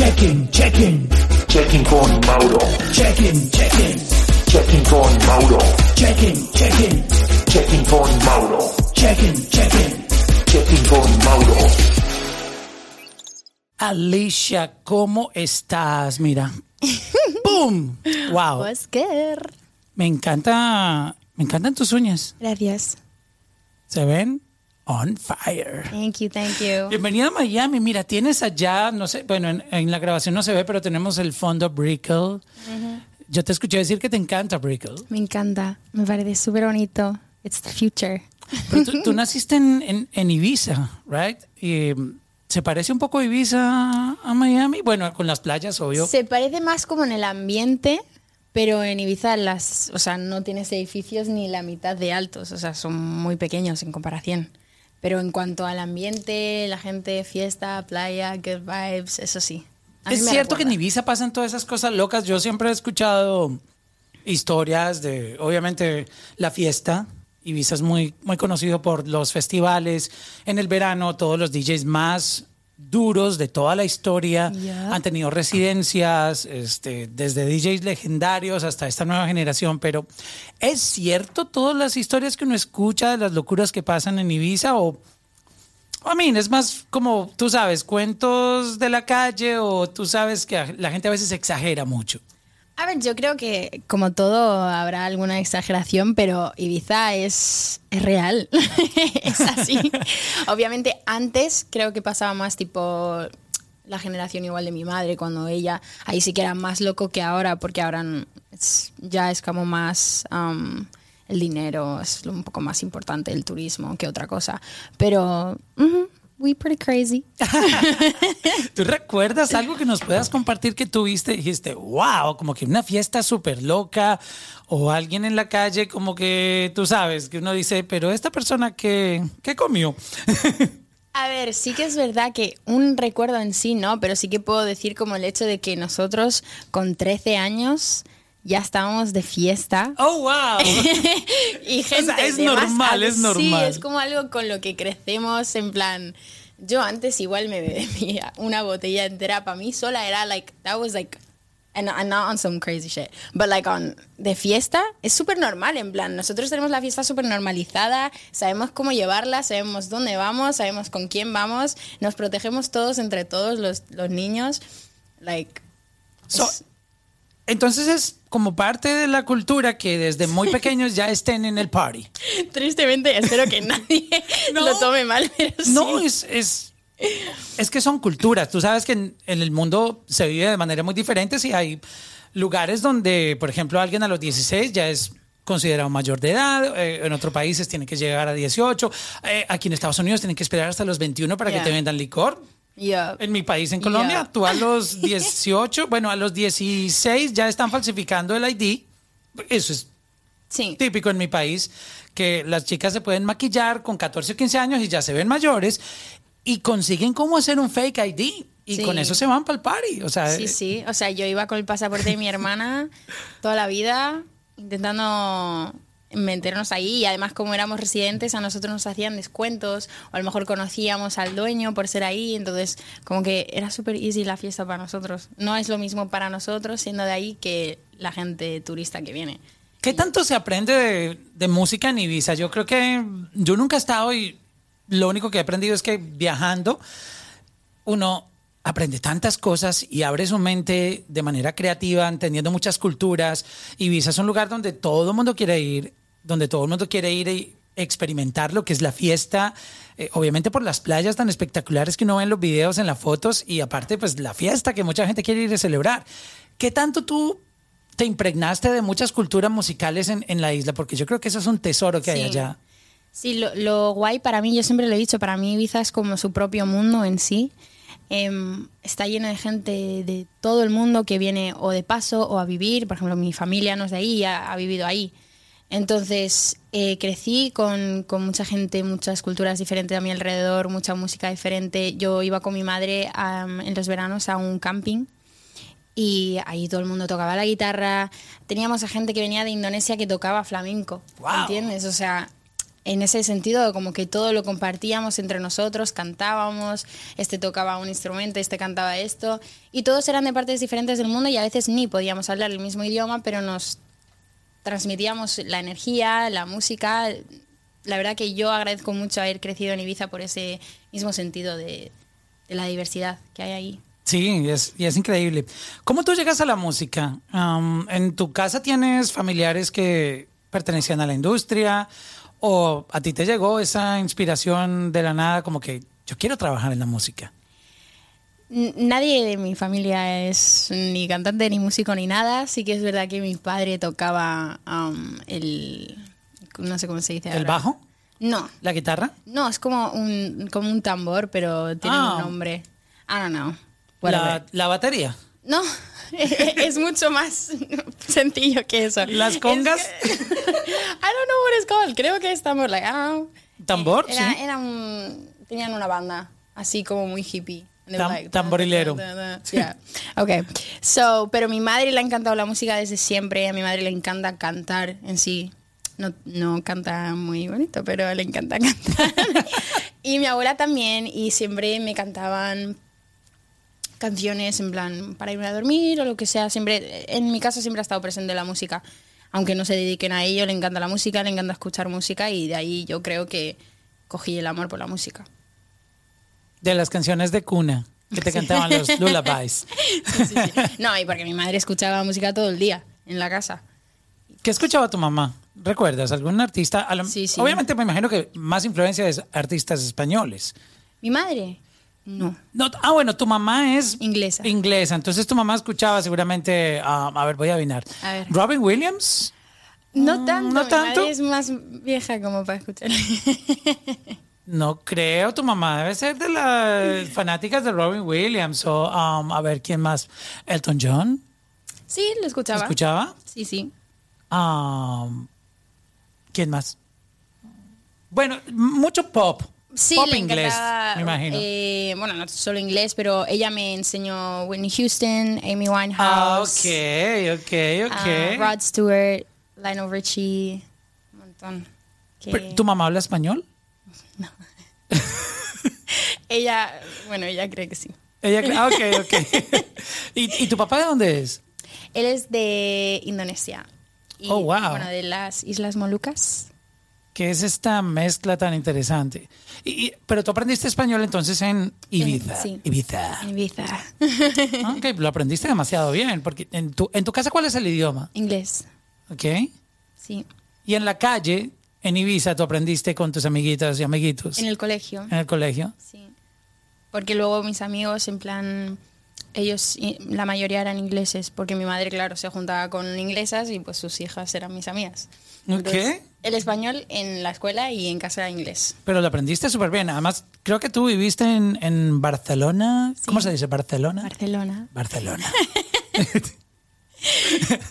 Checking, checking, Checking con Mauro. checking, checking, Checking con Mauro. checking, checking, Checking con Mauro. checking, checking. Checking con Mauro. Alicia, ¿cómo estás? Mira. ¡Boom! ¡Wow! Oscar. Me encanta, me encantan tus uñas. Gracias. Se ven on fire. Thank you, thank you. Bienvenida a Miami. Mira, tienes allá, no sé, bueno, en, en la grabación no se ve, pero tenemos el fondo Brickell. Yo te escuché decir que te encanta Brickell. Me encanta. Me parece súper bonito. It's the future. Pero tú, tú naciste en, en- en Ibiza, ¿right? Y, mm, ¿Se parece un poco Ibiza a Miami? Bueno, con las playas, obvio. Se parece más como en el ambiente, pero en Ibiza las, o sea, no tienes edificios ni la mitad de altos, o sea, son muy pequeños en comparación. Pero en cuanto al ambiente, la gente, fiesta, playa, good vibes, eso sí. A Es cierto que en. Ibiza pasan todas esas cosas locas. Yo siempre he escuchado historias de, obviamente, la fiesta. Ibiza es muy, muy conocido por los festivales. En el verano, todos los DJs más duros de toda la historia han tenido residencias, este, desde DJs legendarios hasta esta nueva generación. Pero ¿es cierto todas las historias que uno escucha de las locuras que pasan en Ibiza o I mean, es más como, tú sabes, cuentos de la calle o tú sabes que la gente a veces exagera mucho. A ver, yo creo que como todo habrá alguna exageración, pero Ibiza es, es real, es así. Obviamente antes creo que pasaba más tipo la generación igual de mi madre, cuando ella ahí sí que era más loco que ahora, porque ahora es- ya es como más... um, el dinero es un poco más importante, el turismo, que otra cosa. Pero, ujú, we pretty crazy. ¿Tú recuerdas algo que nos puedas compartir que tuviste? Dijiste, wow, como que una fiesta súper loca o alguien en la calle como que tú sabes, que uno dice, pero esta persona que, ¿qué comió? A ver, sí que es verdad que un recuerdo en sí no, pero sí que puedo decir como el hecho de que nosotros con 13 años ya estábamos de fiesta. oh, wow. y gente es de más normal, es Sí, normal. es como algo con lo que crecemos en plan... Yo antes igual me bebía una botella entera para mí sola era like that was like and, and not on some crazy shit but like on de fiesta es súper normal en plan nosotros tenemos la fiesta súper normalizada sabemos cómo llevarla sabemos dónde vamos sabemos con quién vamos nos protegemos todos entre todos los, los niños like So, es- entonces es como parte de la cultura que desde muy pequeños ya estén en el party. tristemente espero que nadie No. lo tome mal pero No, sí. es, es, es que son culturas. Tú sabes que en, en el mundo se vive de manera muy diferente. Si hay lugares donde, por ejemplo, alguien a los 16 ya es considerado mayor de edad, eh, en otros países tiene que llegar a 18, eh, aquí en Estados Unidos tienen que esperar hasta los 21 para que te vendan licor. Yeah. En mi país, en Colombia, Yeah. tú a los 18, bueno, a los 16 ya están falsificando el ID. Eso es sí típico en mi país, que las chicas se pueden maquillar con 14 o 15 años y ya se ven mayores y consiguen cómo hacer un fake ID y Sí. con eso se van para el party. O sea, Sí, sí. O sea, yo iba con el pasaporte de mi hermana toda la vida intentando meternos ahí y además como éramos residentes a nosotros nos hacían descuentos o a lo mejor conocíamos al dueño por ser ahí entonces como que era súper easy la fiesta para nosotros no es lo mismo para nosotros siendo de ahí que la gente turista que viene ¿qué tanto se aprende de, de música en Ibiza? Yo creo que yo nunca he estado y lo único que he aprendido es que viajando uno aprende tantas cosas y abre su mente de manera creativa, entendiendo muchas culturas. Ibiza es un lugar donde todo el mundo quiere ir, donde todo el mundo quiere ir y experimentar lo que es la fiesta, eh, obviamente por las playas tan espectaculares que uno ve en los videos, en las fotos y aparte pues la fiesta que mucha gente quiere ir a celebrar. ¿Qué tanto tú te impregnaste de muchas culturas musicales en, en la isla? Porque yo creo que eso es un tesoro que hay allá. Sí, lo, lo guay para mí, yo siempre lo he dicho, para mí Ibiza es como su propio mundo en sí. Em, está lleno de gente de todo el mundo que viene o de paso o a vivir. Por ejemplo, mi familia no es de ahí, ha, ha vivido ahí. Entonces, eh, crecí con, con mucha gente, muchas culturas diferentes a mi alrededor, mucha música diferente. Yo iba con mi madre en los veranos a un camping y ahí todo el mundo tocaba la guitarra. Teníamos a gente que venía de Indonesia que tocaba flamenco, Wow. ¿entiendes? O sea, en ese sentido, como que todo lo compartíamos entre nosotros, cantábamos, este tocaba un instrumento, este cantaba esto, y todos eran de partes diferentes del mundo y a veces ni podíamos hablar el mismo idioma, pero nos transmitíamos la energía, la música. La verdad que yo agradezco mucho haber crecido en Ibiza por ese mismo sentido de, la diversidad que hay ahí. Sí, es, y es increíble. ¿Cómo tú llegas a la música? Um, ¿En tu casa tienes familiares que pertenecían a la industria? ¿O a ti te llegó esa inspiración de la nada como que yo quiero trabajar en la música? Nadie de mi familia es ni cantante, ni músico, ni nada. Sí que es verdad que mi padre tocaba um, el... No sé cómo se dice ¿El ahora. bajo? No, ¿La guitarra? no, es como un, como un tambor, pero tiene Ah. un nombre. I don't know. La, la batería? No, es mucho más sencillo que eso. ¿Las Es congas? que- I don't know what it's called. Creo que es tambor, like, I don't know. ¿Tambor? Era, Sí. era un, tenían una banda, así como muy hippie. And Tam- like, tamborilero. da, da, da. Yeah. Okay. So, pero mi madre le ha encantado la música desde siempre. A mi madre le encanta cantar en sí. No, no canta muy bonito, pero le encanta cantar. y mi abuela también. Y siempre me cantaban canciones en plan para irme a dormir o lo que sea. Siempre, en mi casa siempre ha estado presente la música. Aunque no se dediquen a ello, le encanta la música, le encanta escuchar música y de ahí yo creo que cogí el amor por la música. De las canciones de cuna que te cantaban los lullabies. Sí, sí, sí. No, y porque mi madre escuchaba música todo el día en la casa. ¿Qué escuchaba tu mamá? ¿Recuerdas algún artista? Obviamente me imagino que más influencia es artistas españoles. ¿Mi madre? No. No, ah, bueno, tu mamá es Inglesa. Inglesa, entonces tu mamá escuchaba seguramente, ah, a ver, voy a adivinar. A ver. Robin Williams. No tanto. ¿no mi tanto? madre es más vieja como para escuchar. No creo, tu mamá debe ser de las fanáticas de Robin Williams o um, a ver quién más. Elton John. sí, lo escuchaba. ¿Escuchaba? Sí, sí. Um, ¿Quién más? Bueno, mucho pop. Sí, pop le inglés, me imagino. eh, bueno, no solo inglés, pero ella me enseñó Whitney Houston, Amy Winehouse, ah, ok, ok, ok. ah, Rod Stewart, Lionel Richie, un montón. ¿Tu mamá habla español? Ella, bueno, ella cree que sí. Ella, ah, ok, ok. ¿Y, ¿Y tu papá de dónde es? Él es de Indonesia. Y, Oh, wow. Bueno, de las Islas Molucas. ¿Qué es esta mezcla tan interesante? Y- y- pero tú aprendiste español entonces en Ibiza. Sí. Ibiza. Ibiza. Ah, Ok, lo aprendiste demasiado bien, porque en tu, en tu casa, ¿cuál es el idioma? Inglés, Ok. sí. Y en la calle, en Ibiza, tú aprendiste con tus amiguitas y amiguitos En el colegio. en el colegio. Sí. Porque luego mis amigos, en plan, ellos, la mayoría eran ingleses, porque mi madre, claro, se juntaba con inglesas y pues sus hijas eran mis amigas. Ok. el español en la escuela y en casa era inglés. Pero lo aprendiste súper bien. Además, creo que tú viviste en, en Barcelona. ¿Cómo se dice? ¿Barcelona? Barcelona. Barcelona.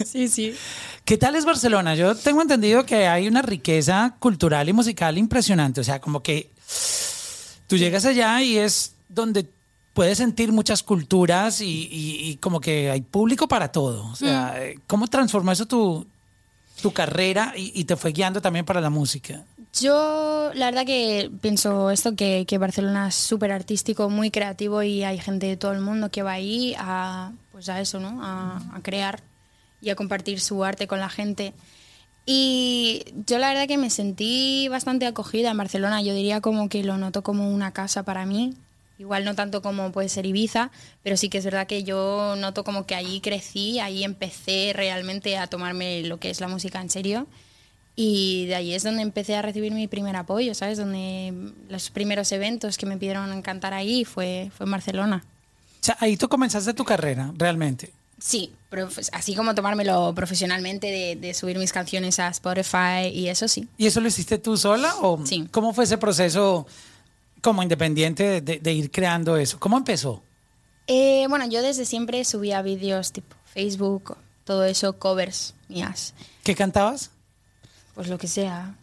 Sí, sí. ¿Qué tal es Barcelona? Yo tengo entendido que hay una riqueza cultural y musical impresionante. O sea, como que tú llegas allá y es donde puedes sentir muchas culturas y, y- y como que hay público para todo. O sea, eh, ¿cómo transformó eso tu, tu carrera y, y te fue guiando también para la música? Yo, la verdad que pienso esto, que, Barcelona es súper artístico, muy creativo y hay gente de todo el mundo que va ahí a, pues a eso, ¿no? A, a crear y a compartir su arte con la gente. Y yo la verdad que me sentí bastante acogida en Barcelona. Yo diría como que lo noto como una casa para mí. Igual no tanto como puede ser Ibiza, pero sí que es verdad que yo noto como que allí crecí, ahí empecé realmente a tomarme lo que es la música en serio. Y de ahí es donde empecé a recibir mi primer apoyo, ¿sabes? Donde los primeros eventos que me pidieron cantar ahí fue, fue en Barcelona. O sea, ahí tú comenzaste tu carrera, realmente. Sí, pero pues, así como tomármelo profesionalmente de, de subir mis canciones a Spotify y eso sí. ¿Y eso lo hiciste tú sola o Sí. cómo fue ese proceso como independiente de, de ir creando eso? ¿Cómo empezó? Eh, bueno, yo desde siempre subía vídeos tipo Facebook, todo eso, covers mías. ¿Qué cantabas? Pues lo que sea,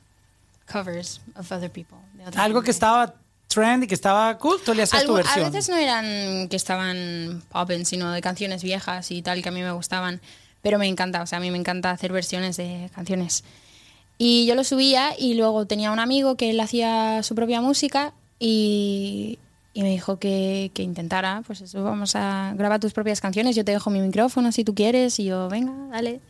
covers of other people. de otra Algo que gente. estaba trend y que estaba cool, tú le hacías tu Algo- versión. A veces no eran que estaban popping, sino de canciones viejas y tal que a mí me gustaban. Pero me encanta, o sea, a mí me encanta hacer versiones de canciones. Y yo lo subía y luego tenía un amigo que él hacía su propia música y, y me dijo que, que intentara, pues eso, vamos a grabar tus propias canciones, yo te dejo mi micrófono si tú quieres y yo, venga, dale.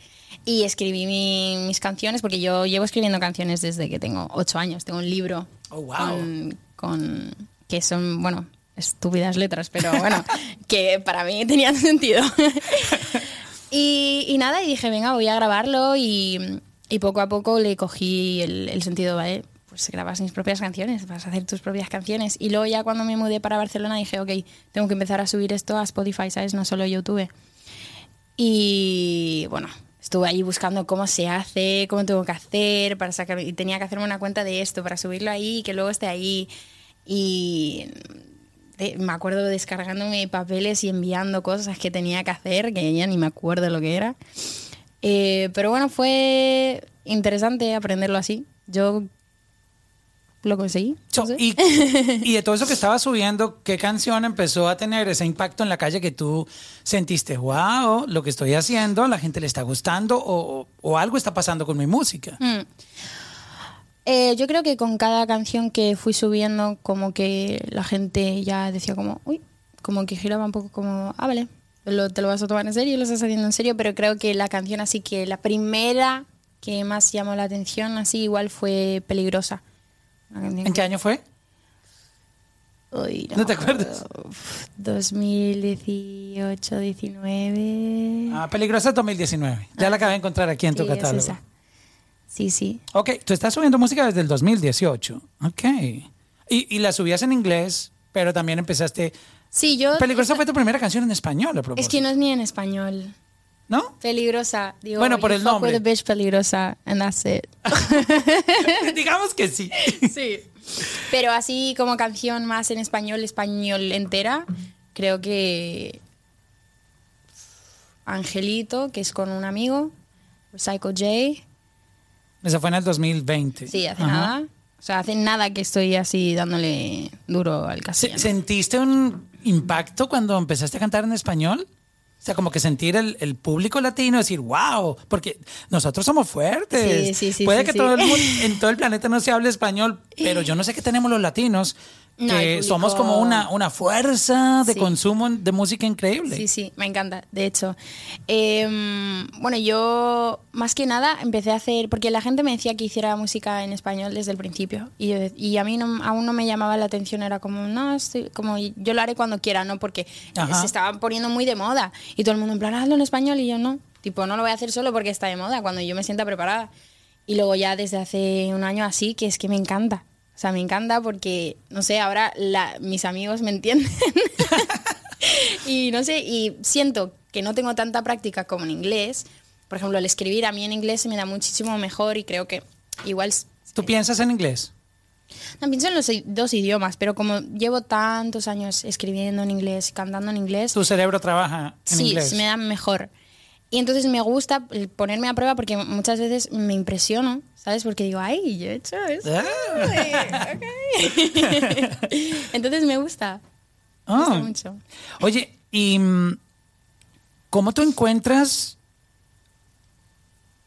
Y escribí mi- mis canciones porque yo llevo escribiendo canciones desde que tengo ocho años, tengo un libro Oh, wow. con, con- que son, bueno, estúpidas letras, pero bueno, que para mí tenían sentido. y, y nada, y dije, venga, voy a grabarlo y, y poco a poco le cogí el, el sentido, ¿vale? Pues grabas mis propias canciones, vas a hacer tus propias canciones. Y luego ya cuando me mudé para Barcelona dije, ok, tengo que empezar a subir esto a Spotify, ¿sabes? No solo YouTube. Y bueno, estuve ahí buscando cómo se hace, cómo tengo que hacer para sacar. Y tenía que hacerme una cuenta de esto para subirlo ahí y que luego esté ahí. Y me acuerdo descargándome papeles y enviando cosas que tenía que hacer, que ya ni me acuerdo lo que era. Eh, pero bueno, fue interesante aprenderlo así. Yo lo conseguí. So, y, y de todo eso que estaba subiendo, ¿qué canción empezó a tener ese impacto en la calle que tú sentiste, wow, lo que estoy haciendo, a la gente le está gustando o, o algo está pasando con mi música? Mm. Eh, yo creo que con cada canción que fui subiendo, como que la gente ya decía como, uy, como que giraba un poco como, ah, vale, lo- te lo vas a tomar en serio, lo estás haciendo en serio, pero creo que la canción así que la primera que más llamó la atención así igual fue Peligrosa. ¿En qué año fue? Uy, ¿No te acuerdas? acuerdo. Uf, 2018, 19. Ah, Peligrosa 2019. Ya la acabé de encontrar aquí en tu Sí, es catálogo. esa. Sí, sí. Ok, tú estás subiendo música desde el 2018. Ok. Y, y la subías en inglés, pero también empezaste... Sí, yo. Peligrosa fue tu primera canción en español, a propósito. Es que no es ni en español. ¿No? Peligrosa. Digo, Bueno, por el nombre. with a bitch peligrosa, and that's it. Digamos que sí. sí. Pero así como canción más en español, español entera, creo que Angelito, que es con un amigo, Psycho J. Esa fue en el 2020. Sí, hace Ajá. nada. O sea, hace nada que estoy así dándole duro al castellano. ¿Sentiste un impacto cuando empezaste a cantar en español? O sea, como que sentir el, el público latino decir, wow, porque nosotros somos fuertes. Sí, sí, sí, Puede que todo el mundo, en todo el planeta no se hable español, pero yo no sé qué tenemos los latinos, No, que somos como una, una fuerza de Sí. consumo de música increíble. Sí, sí, me encanta, de hecho. Em, bueno, yo más que nada empecé a hacer, porque la gente me decía que hiciera música en español desde el principio y, yo- y a mí no, aún no me llamaba la atención, era como, no, estoy- como yo lo haré cuando quiera, ¿no? Porque Ajá. se estaba poniendo muy de moda y todo el mundo en plan, hazlo en español y yo no, tipo, no lo voy a hacer solo porque está de moda, cuando yo me sienta preparada. Y luego ya desde hace un año así, que es que me encanta. O sea, me encanta porque, no sé, ahora la- mis amigos me entienden. y no sé, y siento que no tengo tanta práctica como en inglés. Por ejemplo, el escribir a mí en inglés se me da muchísimo mejor y creo que igual... ¿Tú piensas en inglés? No, pienso en los dos idiomas, pero como llevo tantos años escribiendo en inglés, cantando en inglés, ¿Tu cerebro trabaja en sí, inglés? se me da mejor. Y entonces me gusta ponerme a prueba porque muchas veces me impresiono, ¿sabes? Porque digo, ay, yo he hecho eso. Ah. Ok. entonces me gusta. Me Ah. gusta mucho. Oye, ¿y mm, cómo tú encuentras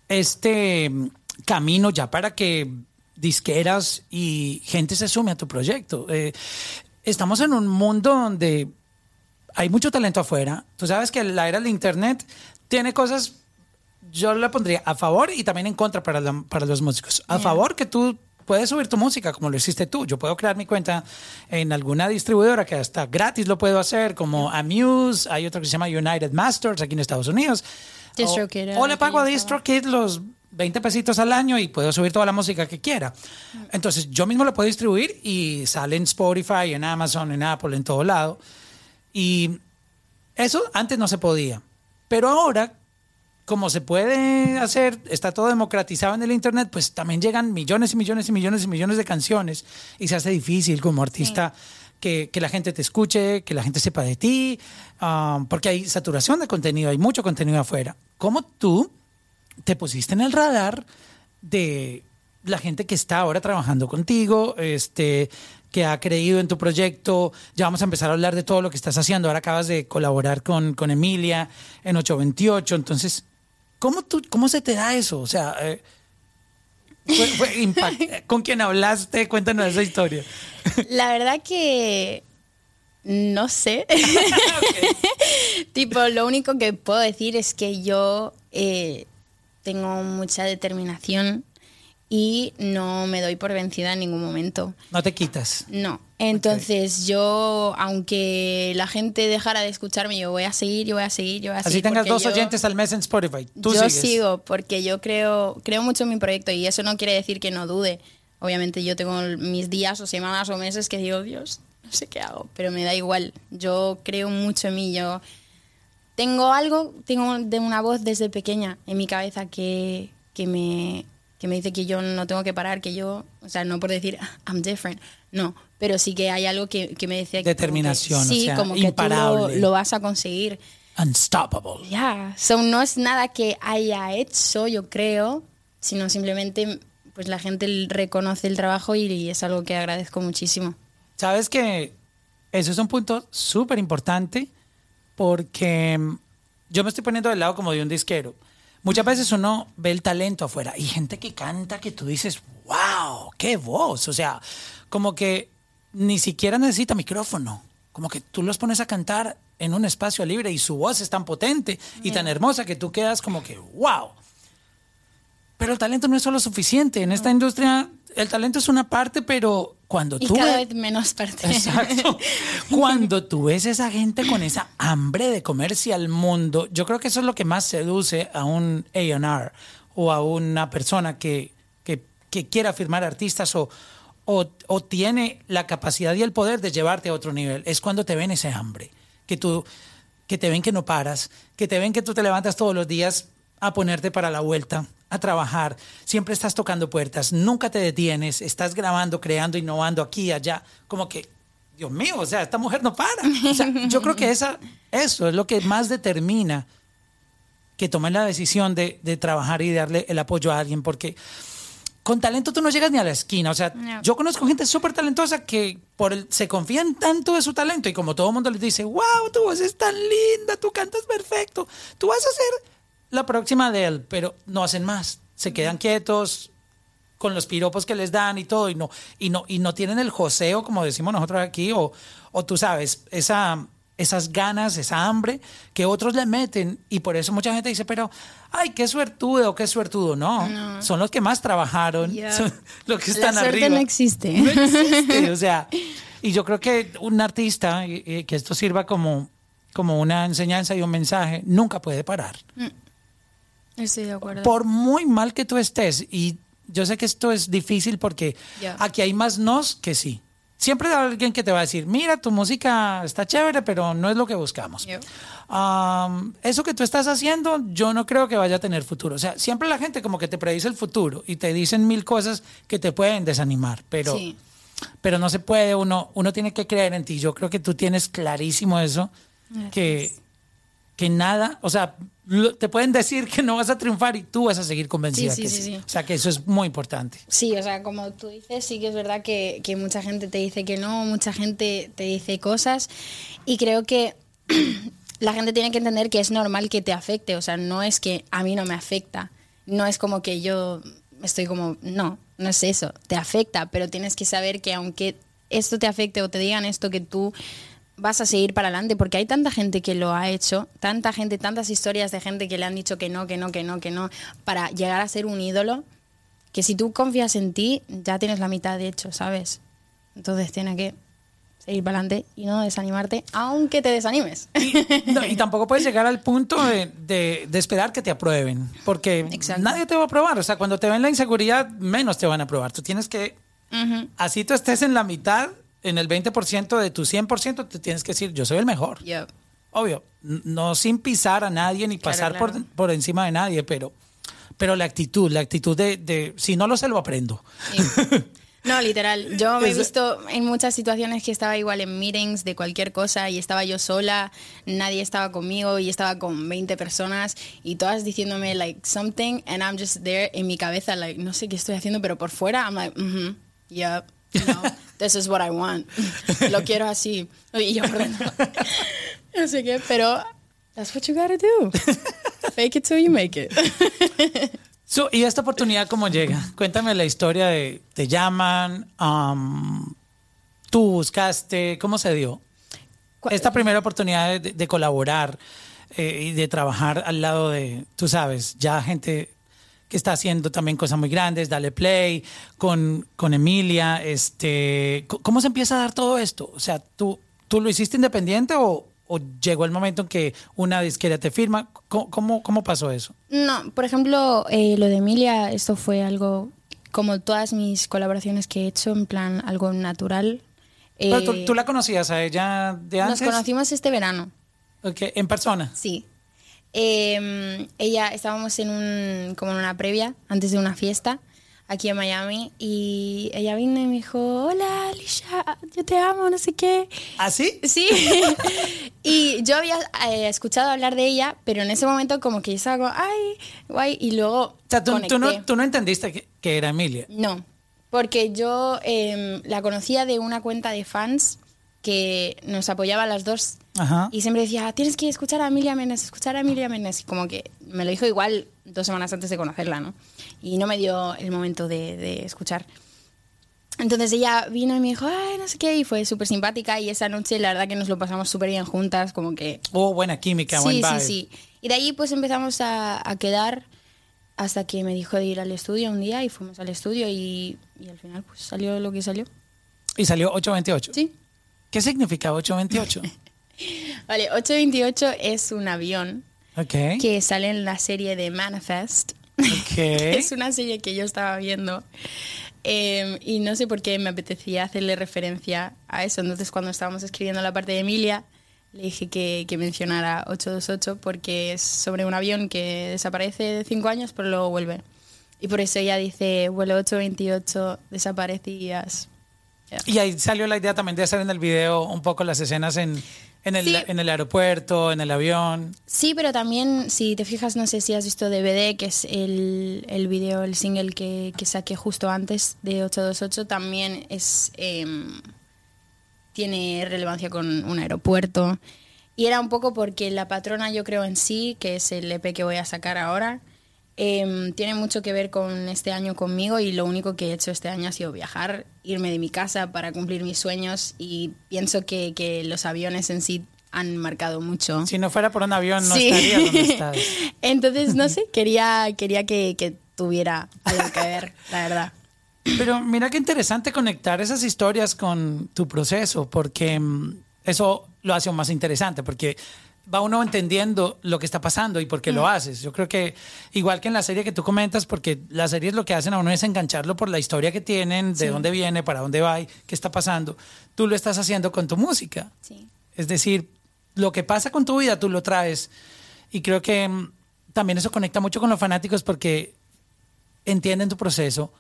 este mm, camino ya para que disqueras y gente se sume a tu proyecto? Eh, estamos en un mundo donde hay mucho talento afuera. Tú sabes que la era del Internet tiene cosas, yo la pondría a favor y también en contra para, la- para los músicos. A favor que tú puedes subir tu música como lo hiciste tú. Yo puedo crear mi cuenta en alguna distribuidora que hasta gratis lo puedo hacer, como Amuse, hay otro que se llama United Masters aquí en Estados Unidos. DistroKid, O, o era le pago a. DistroKid los 20 pesitos al año y puedo subir toda la música que quiera. Entonces yo mismo lo puedo distribuir y sale en Spotify, en Amazon, en Apple, en todo lado. Y eso antes no se podía. Pero ahora, como se puede hacer, está todo democratizado en el Internet, pues también llegan millones y millones y millones y millones de canciones y se hace difícil como artista que, que la gente te escuche, que la gente sepa de ti, ah, porque hay saturación de contenido, hay mucho contenido afuera. ¿Cómo tú te pusiste en el radar de la gente que está ahora trabajando contigo, este, que ha creído en tu proyecto. Ya vamos a empezar a hablar de todo lo que estás haciendo. Ahora acabas de colaborar con, con Emilia en 828. Entonces, ¿cómo, tú, ¿cómo se te da eso? O sea, eh, Fue- fue impact- ¿Con quién hablaste? Cuéntanos esa historia. La verdad que no sé. tipo, lo único que puedo decir es que yo eh, tengo mucha determinación y no me doy por vencida en ningún momento. No te quitas. No. Entonces yo, aunque la gente dejara de escucharme, yo voy a seguir, yo voy a seguir, yo voy a seguir. Así tengas dos yo- oyentes al mes en Spotify. Tú yo sigues. sigo porque yo creo, creo mucho en mi proyecto y eso no quiere decir que no dude. Obviamente yo tengo mis días o semanas o meses que digo, Dios, no sé qué hago, pero me da igual. Yo creo mucho en mí. Yo tengo algo, tengo de una voz desde pequeña en mi cabeza que, que me que me dice que yo no tengo que parar, que yo, o sea, no por decir I'm different, no, pero sí que hay algo que, que me como que Determinación, o sí, sea, como que tú lo, imparable. lo vas a conseguir. Unstoppable. Ya, so, no es nada que haya hecho, yo creo, sino simplemente pues la gente reconoce el trabajo y, y es algo que agradezco muchísimo. Sabes que eso es un punto súper importante porque yo me estoy poniendo del lado como de un disquero. Muchas veces uno ve el talento afuera y gente que canta que tú dices, wow, qué voz. O sea, como que ni siquiera necesita micrófono. Como que tú los pones a cantar en un espacio libre y su voz es tan potente y tan hermosa que tú quedas como que, wow. Pero el talento no es solo suficiente. En esta industria el talento es una parte, pero cuando Y tú cada ve- vez menos parte. Exacto. Cuando tú ves esa gente con esa hambre de comerse al mundo, yo creo que eso es lo que más seduce a un A&R o a una persona que, que, que quiera firmar artistas o, o, o tiene la capacidad y el poder de llevarte a otro nivel. Es cuando te ven ese hambre, que tú que te ven que no paras, que te ven que tú te levantas todos los días a ponerte para la vuelta, a trabajar, siempre estás tocando puertas, nunca te detienes, estás grabando, creando, innovando aquí allá, como que, Dios mío, o sea, esta mujer no para. O sea, yo creo que esa, eso es lo que más determina que tomen la decisión de, de trabajar y darle el apoyo a alguien, porque con talento tú no llegas ni a la esquina. O sea, No. yo conozco gente súper talentosa que por el, se confían tanto de su talento y como todo el mundo les dice, wow, tu voz es tan linda, tú cantas perfecto, tú vas a ser la próxima de él, pero no hacen más. Se quedan quietos con los piropos que les dan y todo y no y no y no tienen el joseo como decimos nosotros aquí o, o tú sabes esa esas ganas esa hambre que otros le meten y por eso mucha gente dice pero ay qué suertudo qué suertudo no, son los que más trabajaron Ya. son los que La están suerte arriba no existe. no existe, o sea y yo creo que un artista y- y que esto sirva como como una enseñanza y un mensaje nunca puede parar Estoy de acuerdo. por muy mal que tú estés, y yo sé que esto es difícil porque aquí hay más nos que sí. Siempre hay alguien que te va a decir, mira, tu música está chévere, pero no es lo que buscamos. Eso que tú estás haciendo, yo no creo que vaya a tener futuro. O sea, siempre la gente como que te predice el futuro y te dicen mil cosas que te pueden desanimar, pero, Sí. pero no se puede, uno, uno tiene que creer en ti. Yo creo que tú tienes clarísimo eso, que, que nada, o sea, te pueden decir que no vas a triunfar y tú vas a seguir convencida Sí, que sí, sí. sí, sí. O sea, que eso es muy importante. Sí, o sea, como tú dices, sí que es verdad que, que mucha gente te dice que no, mucha gente te dice cosas y creo que la gente tiene que entender que es normal que te afecte, o sea, no es que a mí no me afecta, no es como que yo estoy como, no, no es eso, te afecta, pero tienes que saber que aunque esto te afecte o te digan esto, que tú vas a seguir para adelante, porque hay tanta gente que lo ha hecho, tanta gente, tantas historias de gente que le han dicho que no, que no, que no, que no, para llegar a ser un ídolo que si tú confías en ti, ya tienes la mitad de hecho, ¿sabes? Entonces tienes que seguir para adelante y no desanimarte, aunque te desanimes. Y, no, y tampoco puedes llegar al punto de, de- de esperar que te aprueben, porque Exacto. nadie te va a aprobar. O sea, cuando te ven la inseguridad, menos te van a aprobar. Tú tienes que, Ujú. así tú estés en la mitad, en el 20% de tu 100%, te tienes que decir, yo soy el mejor. Yep. Obvio, no sin pisar a nadie ni Claro, pasar claro. Por, por encima de nadie, pero, pero la actitud, la actitud de, de, si no lo sé, lo aprendo. Sí. No, literal. Yo me he visto en muchas situaciones que estaba igual en meetings de cualquier cosa y estaba yo sola, nadie estaba conmigo y estaba con 20 personas y todas diciéndome like something and I'm just there en mi cabeza like no sé qué estoy haciendo pero por fuera I'm like mhm yep no this is what I want. Lo quiero así. Y yo por dentro, no sé qué pero that's what you gotta do. Fake it till you make it. So, ¿Y esta oportunidad cómo llega? Cuéntame la historia de, te llaman, um, tú buscaste, ¿cómo se dio? Esta primera oportunidad de, de colaborar eh, y de trabajar al lado de, tú sabes, ya gente que está haciendo también cosas muy grandes, Dale Play, con, con Emilia, este, ¿cómo se empieza a dar todo esto? O sea, ¿tú, tú lo hiciste independiente o, o llegó el momento en que una disquera te firma? ¿Cómo, cómo, cómo pasó eso? No, por ejemplo, eh, lo de Emilia, esto fue algo como todas mis colaboraciones que he hecho, en plan algo natural. Pero tú, Eh, tú la conocías a ella de Nos antes? conocimos este verano, Ok, ¿En persona? sí. Eh, ella, estábamos en un, como en una previa, antes de una fiesta, aquí en Miami, y ella vino y me dijo, hola Alicia, yo te amo, no sé qué. ¿Ah, sí? Sí. y yo había eh, escuchado hablar de ella, pero en ese momento como que yo estaba como, ay, guay, y luego... O sea, tú, tú no, tú no entendiste que, que era Emilia. No, porque yo em, la conocía de una cuenta de fans que nos apoyaba a las dos Ajá. y siempre decía, tienes que escuchar a Emilia Menes, escuchar a Emilia Menes. Y como que me lo dijo igual dos semanas antes de conocerla, ¿no? Y no me dio el momento de, de escuchar. Entonces ella vino y me dijo, ay, no sé qué, y fue súper simpática. Y esa noche la verdad que nos lo pasamos súper bien juntas, como que Oh, buena química, buen sí, sí, vibe. sí. Y de ahí pues empezamos a, a quedar hasta que me dijo de ir al estudio un día y fuimos al estudio y, y al final pues salió lo que salió. Y salió 828. Sí. ¿Qué significa 828? Vale, 828 es un avión ok. que sale en la serie de Manifest. Ok. es una serie que yo estaba viendo eh, y no sé por qué me apetecía hacerle referencia a eso. Entonces cuando estábamos escribiendo la parte de Emilia, le dije que, que mencionara 828 porque es sobre un avión que desaparece de cinco años pero luego vuelve. Y por eso ella dice, vuelo 828, desaparecías. Ya. Y ahí salió la idea también de hacer en el video un poco las escenas en, en, el, Sí. en el aeropuerto, en el avión. Sí, pero también, si te fijas, no sé si has visto DVD, que es el, el video, el single que, que saqué justo antes de 828, también es em, tiene relevancia con un aeropuerto. Y era un poco porque la patrona, yo creo en sí, que es el EP que voy a sacar ahora, em, tiene mucho que ver con este año conmigo y lo único que he hecho este año ha sido viajar, irme de mi casa para cumplir mis sueños y pienso que, que los aviones en sí han marcado mucho. Si no fuera por un avión, no Sí. estaría donde estás. Entonces, no sé, quería, quería que, que tuviera algo que ver, la verdad. Pero mira qué interesante conectar esas historias con tu proceso, porque mm, eso lo hace más interesante, porque va uno entendiendo lo que está pasando y por qué lo haces. Yo creo que igual que en la serie que tú comentas, porque las series lo que hacen a uno es engancharlo por la historia que tienen, de dónde viene, para dónde va y qué está pasando. Tú lo estás haciendo con tu música. Sí. Es decir, lo que pasa con tu vida tú lo traes. Y creo que mm, también eso conecta mucho con los fanáticos porque entienden tu proceso,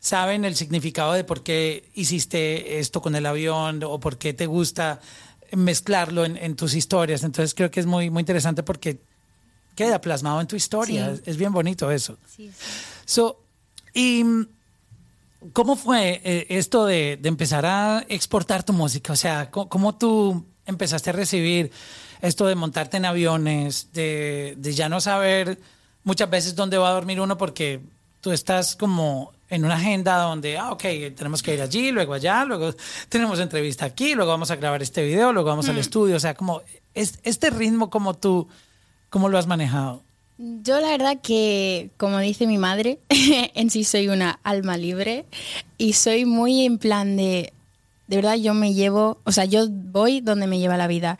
saben el significado de por qué hiciste esto con el avión o por qué te gusta mezclarlo en, en tus historias. Entonces creo que es muy, muy interesante porque queda plasmado en tu historia. Sí. Es, bien bonito eso. Sí, sí. So, ¿y cómo fue eh, esto de, de empezar a exportar tu música? O sea, ¿cómo, cómo tú empezaste a recibir esto de montarte en aviones, de, de ya no saber muchas veces dónde va a dormir uno porque tú estás como en una agenda donde, ah, ok, tenemos que ir allí, luego allá, luego tenemos entrevista aquí, luego vamos a grabar este video, luego vamos al estudio. O sea, como es, este ritmo, como tú, ¿cómo lo has manejado? Yo la verdad que, como dice mi madre, en sí soy una alma libre y soy muy en plan de, de verdad yo me llevo, o sea, yo voy donde me lleva la vida.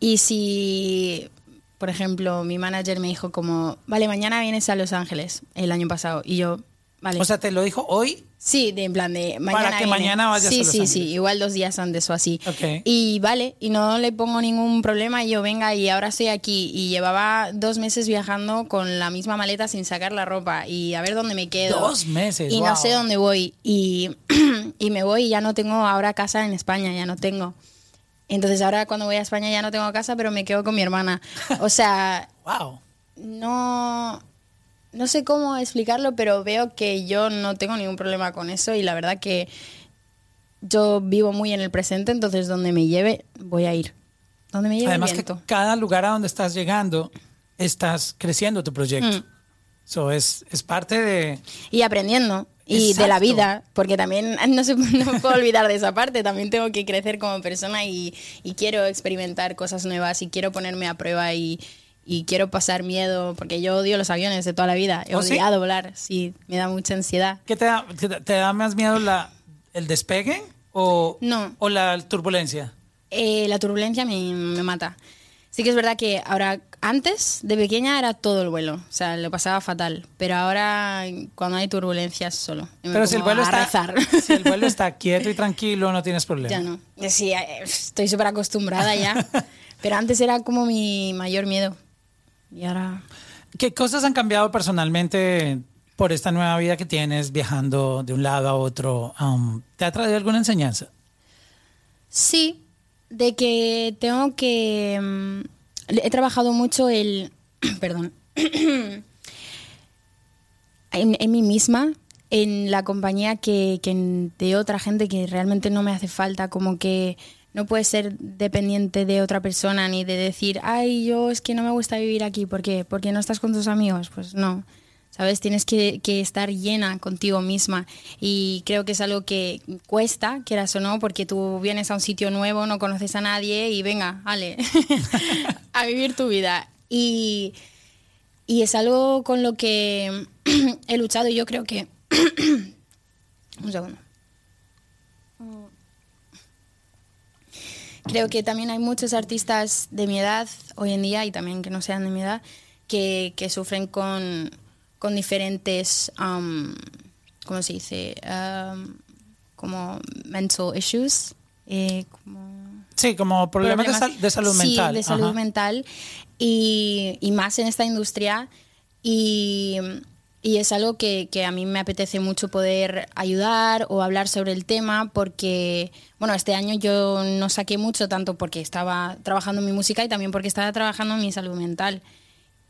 Y si, por ejemplo, mi manager me dijo como, vale, mañana vienes a Los Ángeles el año pasado y yo, vale. O sea, ¿te lo dijo hoy? Sí, de en plan de mañana. Para que viene. mañana vayas sí, a Los Sí, Ángeles. sí, igual dos días antes o así. Ok. Y vale, y no le pongo ningún problema. Y yo, venga, y ahora estoy aquí. Y llevaba dos meses viajando con la misma maleta sin sacar la ropa y a ver dónde me quedo. Dos meses, Y wow. no sé dónde voy. Y, y me voy y ya no tengo ahora casa en España, ya no tengo. Entonces ahora cuando voy a España ya no tengo casa, pero me quedo con mi hermana. O sea, Wow. no, no sé cómo explicarlo, pero veo que yo no tengo ningún problema con eso y la verdad que yo vivo muy en el presente, entonces donde me lleve voy a ir. Donde me lleve Además que cada lugar a donde estás llegando, estás creciendo tu proyecto. Mm. Es, es parte de... Y aprendiendo. Y de la vida, porque también no, se, no puedo olvidar de esa parte, también tengo que crecer como persona y, y quiero experimentar cosas nuevas y quiero ponerme a prueba y, y quiero pasar miedo, porque yo odio los aviones de toda la vida, he ¿Oh, sí? odiado volar, sí, me da mucha ansiedad. ¿Qué te da, te, da más miedo la, el despegue o, No. o la turbulencia? Eh, la turbulencia me, me mata. Sí que es verdad que ahora, antes de pequeña era todo el vuelo, o sea, lo pasaba fatal, pero ahora cuando hay turbulencias solo. me Pero si el, vuelo está, si el vuelo está quieto y tranquilo, no tienes problema. Ya no. Sí, eh, estoy súper acostumbrada ya. Pero antes era como mi mayor miedo. Y ahora. ¿Qué cosas han cambiado personalmente por esta nueva vida que tienes viajando de un lado a otro? Um, ¿Te ha traído alguna enseñanza? Sí, de que tengo que. mm, he trabajado mucho el. Perdón. en, en mí misma, en la compañía que, de otra gente que realmente no me hace falta, como que no puedes ser dependiente de otra persona ni de decir, ay, yo es que no me gusta vivir aquí, ¿por qué? Porque no estás con tus amigos, pues no. ¿Sabes? Tienes que, que estar llena contigo misma y creo que es algo que cuesta, quieras o no, porque tú vienes a un sitio nuevo, no conoces a nadie y venga, ale, a vivir tu vida. Y, y es algo con lo que he luchado y yo creo que... Un segundo. Creo que también hay muchos artistas de mi edad hoy en día y también que no sean de mi edad que, que sufren con, con diferentes, um, ¿cómo se dice? Um, como mental issues. eh, como Sí, como problemas, de, sal- de salud sí, mental. de salud Ajá. mental y, y más en esta industria. Y, y es algo que, que a mí me apetece mucho poder ayudar o hablar sobre el tema porque, bueno, este año yo no saqué mucho tanto porque estaba trabajando en mi música y también porque estaba trabajando en mi salud mental.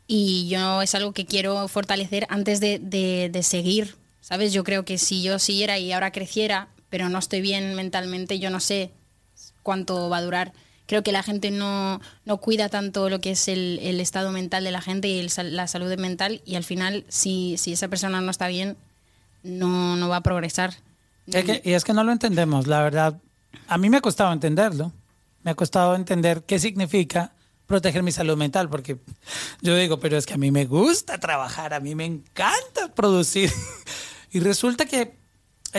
Y yo es algo que quiero fortalecer antes de, de- de seguir, ¿sabes? Yo creo que si yo siguiera y ahora creciera, pero no estoy bien mentalmente, yo no sé cuánto va a durar. Creo que la gente no, no cuida tanto lo que es el, el estado mental de la gente y el la salud mental y al final si, si esa persona no está bien, no, no va a progresar. Es que- y es que no lo entendemos, la verdad. A mí me ha costado entenderlo. Me ha costado entender qué significa proteger mi salud mental, porque yo digo, pero es que a mí me gusta trabajar, a mí me encanta producir. Y resulta que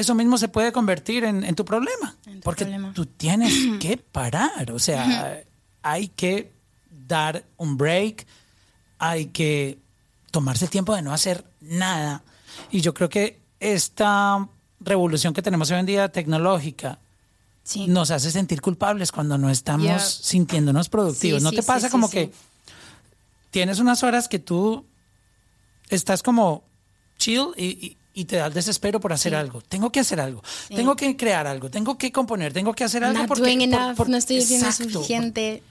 eso mismo se puede convertir en, en tu problema, En tu porque problema. tú tienes que parar, o sea, hay que dar un break, hay que tomarse el tiempo de no hacer nada. Y yo creo que esta revolución que tenemos hoy en día tecnológica Sí. nos hace sentir culpables cuando no estamos sintiéndonos productivos. Sí, ¿No sí, te pasa como que tienes unas horas que tú estás como chill y, y- y te da el desespero por hacer algo? Tengo que hacer algo, tengo que crear algo, tengo que componer, tengo que hacer algo Not porque doing por- enough, por- no estoy haciendo suficiente.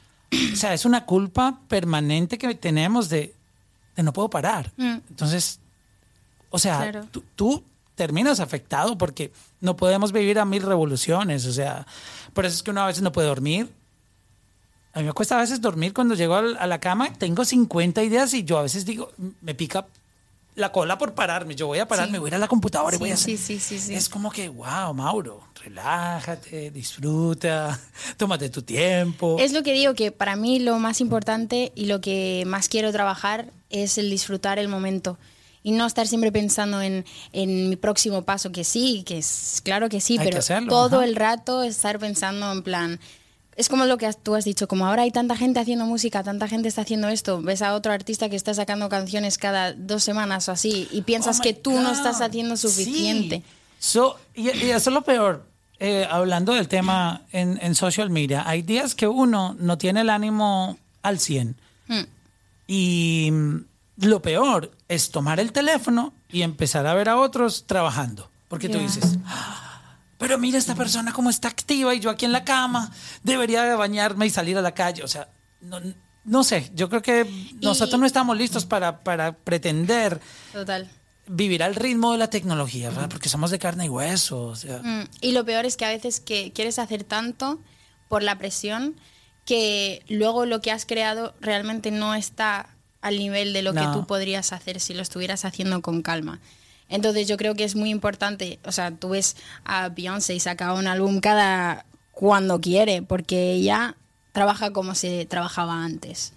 o sea, es una culpa permanente que tenemos de, de no puedo parar. Mm. Entonces, o sea, Claro. tú, tú terminas afectado porque no podemos vivir a mil revoluciones. O sea, por eso es que uno a veces no puede dormir. A mí me cuesta a veces dormir cuando llego a la cama, tengo 50 ideas y yo a veces digo, me pica la cola por pararme. Yo voy a pararme, Sí. voy a ir a la computadora y Sí, voy a hacer. sí, sí, sí, sí. Es como que, wow, Mauro, relájate, disfruta, tómate tu tiempo. Es lo que digo, que para mí lo más importante y lo que más quiero trabajar es el disfrutar el momento. Y no estar siempre pensando en, en mi próximo paso, que sí, que es claro que sí, Hay que pero hacerlo, todo ajá. el rato estar pensando en plan. Es como lo que tú has dicho, como ahora hay tanta gente haciendo música, tanta gente está haciendo esto, ves a otro artista que está sacando canciones cada dos semanas o así y piensas Oh que tú no estás haciendo suficiente. Sí. So, y, y eso es lo peor. Eh, hablando del tema en, en social media, hay días que uno no tiene el ánimo al 100. Mm. Y mm, lo peor es tomar el teléfono y empezar a ver a otros trabajando. Porque tú Ya. dices, "Ah, pero mira esta persona cómo está activa y yo aquí en la cama, debería de bañarme y salir a la calle. O sea, no, no sé, yo creo que nosotros no estamos listos para, para pretender Total. vivir al ritmo de la tecnología, ¿verdad? Porque somos de carne y hueso. O sea, Mm, Y lo peor es que a veces que quieres hacer tanto por la presión que luego lo que has creado realmente no está al nivel de lo que tú podrías hacer si lo estuvieras haciendo con calma. Entonces yo creo que es muy importante, o sea, tú ves a Beyoncé y saca un álbum cada cuando quiere, porque ella trabaja como se trabajaba antes.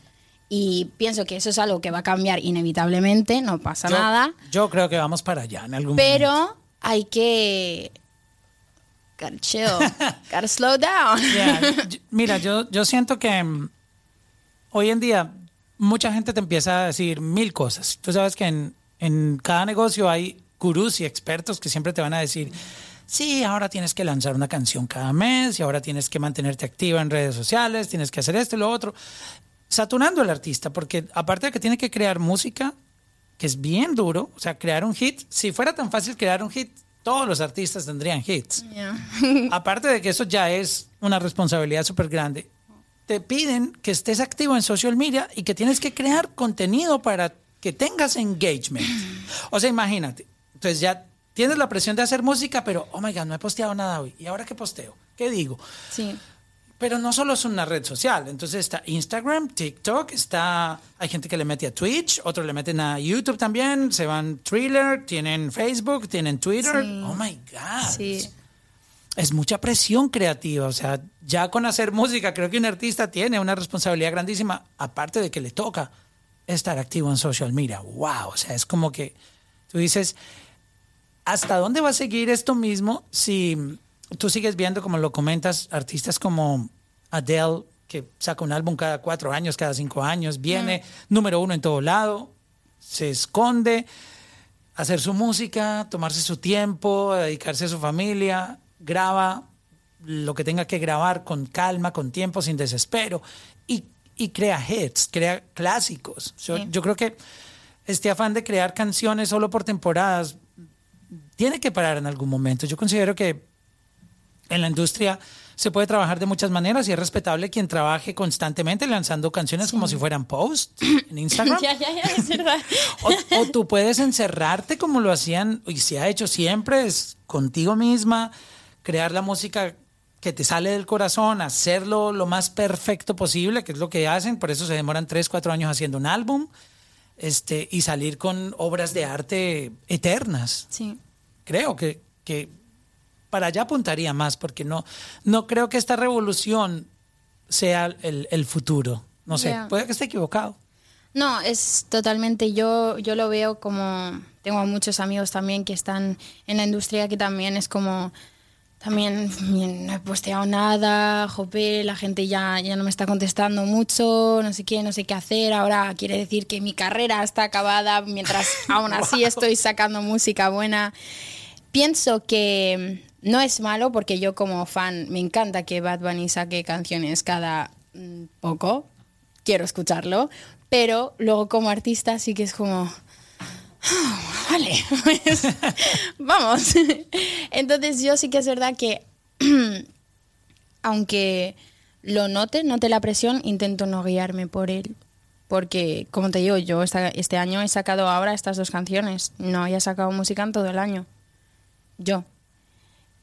Y pienso que eso es algo que va a cambiar inevitablemente, no pasa Yo- nada, Yo creo que vamos para allá en algún momento. pero hay que... Gotta chill, gotta slow down. Yeah, Mira, yo, yo siento que mm, hoy en día mucha gente te empieza a decir mil cosas. Tú sabes que en, en cada negocio hay gurús y expertos que siempre te van a decir, sí, ahora tienes que lanzar una canción cada mes y ahora tienes que mantenerte activa en redes sociales, tienes que hacer esto y lo otro. Saturando al artista, porque aparte de que tiene que crear música, que es bien duro, o sea, crear un hit, si fuera tan fácil crear un hit, todos los artistas tendrían hits. Yeah. Aparte de que eso ya es una responsabilidad súper grande, te piden que estés activo en social media y que tienes que crear contenido para que tengas engagement. O sea, imagínate. Entonces ya tienes la presión de hacer música, pero, oh my God, no he posteado nada hoy. ¿Y ahora qué posteo? ¿Qué digo? Sí. Pero no solo es una red social. Entonces está Instagram, TikTok, está. Hay gente que le mete a Twitch, otros le meten a YouTube también. Se van Thriller, tienen Facebook, tienen Twitter. Sí. Oh my God Sí. es mucha presión creativa. O sea, ya con hacer música, creo que un artista tiene una responsabilidad grandísima, aparte de que le toca estar activo en social media. ¡Wow! O sea, es como que tú dices, ¿hasta dónde va a seguir esto mismo si tú sigues viendo, como lo comentas, artistas como Adele, que saca un álbum cada cuatro años, cada cinco años, viene número uno en todo lado, se esconde, hacer su música, tomarse su tiempo, dedicarse a su familia, graba lo que tenga que grabar con calma, con tiempo, sin desespero y, y crea hits, crea clásicos. Yo, Sí. yo creo que este afán de crear canciones solo por temporadas tiene que parar en algún momento. Yo considero que en la industria se puede trabajar de muchas maneras y es respetable quien trabaje constantemente lanzando canciones como si fueran posts en Instagram. ya, ya, ya, es verdad. O, o tú puedes encerrarte como lo hacían y se ha hecho siempre, es contigo misma, crear la música que te sale del corazón, hacerlo lo más perfecto posible, que es lo que hacen, por eso se demoran tres, cuatro años haciendo un álbum, este, y salir con obras de arte eternas. Sí. Creo que, que para allá apuntaría más, porque no, no creo que esta revolución sea el, el futuro. No sé, puede que esté equivocado. No, es totalmente, yo, yo lo veo como, tengo muchos amigos también que están en la industria que también es como, también "Bien, no he posteado nada, jope, la gente ya, ya no me está contestando mucho, no sé qué, no sé qué hacer, ahora quiere decir que mi carrera está acabada mientras aún así estoy sacando música buena. Pienso que no es malo porque yo como fan me encanta que Bad Bunny saque canciones cada mm, poco, quiero escucharlo, pero luego como artista sí que es como, "Ah, vale, pues, vamos. Entonces yo sí que es verdad que aunque lo note, note la presión, intento no guiarme por él. Porque, como te digo, yo este año he sacado ahora estas dos canciones. No había sacado música en todo el año. Yo.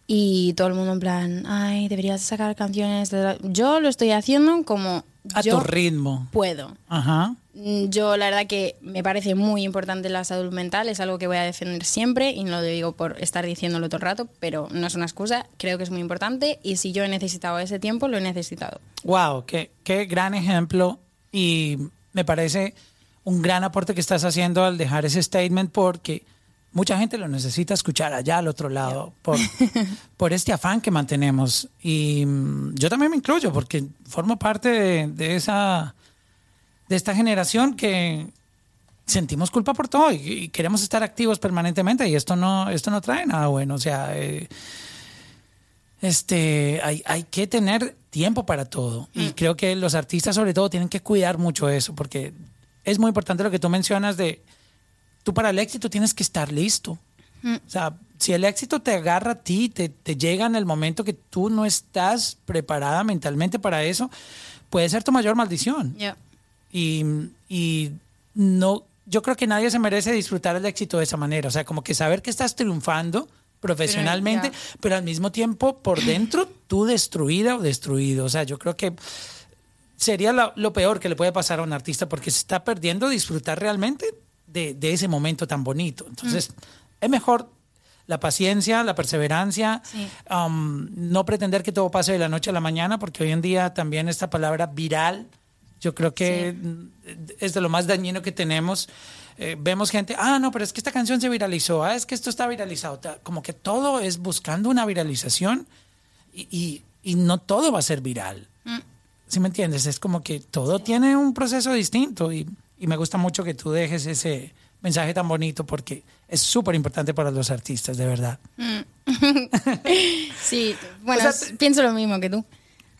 Y todo el mundo en plan, ay, deberías sacar canciones. de la-". Yo lo estoy haciendo como A yo tu ritmo. puedo. Ajá. Mm, Yo la verdad que me parece muy importante la salud mental, es algo que voy a defender siempre y no lo digo por estar diciéndolo todo el rato, pero no es una excusa, creo que es muy importante y si yo he necesitado ese tiempo, lo he necesitado. Wow, qué, qué gran ejemplo y me parece un gran aporte que estás haciendo al dejar ese statement porque mucha gente lo necesita escuchar allá al otro lado por, por este afán que mantenemos. Y mm, yo también me incluyo porque formo parte de, de esa de esta generación que sentimos culpa por todo y, y queremos estar activos permanentemente y esto no esto no trae nada bueno. O sea, eh, este, hay, hay que tener tiempo para todo. Y creo que los artistas, sobre todo, tienen que cuidar mucho eso, porque es muy importante lo que tú mencionas de, tú para el éxito tienes que estar listo. O sea, si el éxito te agarra a ti, te, te llega en el momento que tú no estás preparada mentalmente para eso, puede ser tu mayor maldición. Ya. Y, y no, yo creo que nadie se merece disfrutar el éxito de esa manera. O sea, como que saber que estás triunfando profesionalmente, pero, al mismo tiempo por dentro tú destruida o destruido. O sea, yo creo que sería lo, lo peor que le puede pasar a un artista porque se está perdiendo disfrutar realmente de, de ese momento tan bonito. Entonces, es mejor la paciencia, la perseverancia, Sí. um, no pretender que todo pase de la noche a la mañana, porque hoy en día también esta palabra viral, yo creo que mm, es de lo más dañino que tenemos. Eh, vemos gente, ah, no, pero es que esta canción se viralizó, ah, es que esto está viralizado. Como que todo es buscando una viralización y, y- y no todo va a ser viral. ¿Sí me entiendes? Es como que todo tiene un proceso distinto y, y me gusta mucho que tú dejes ese mensaje tan bonito porque es súper importante para los artistas, de verdad. Sí, bueno, O sea, pienso lo mismo que tú.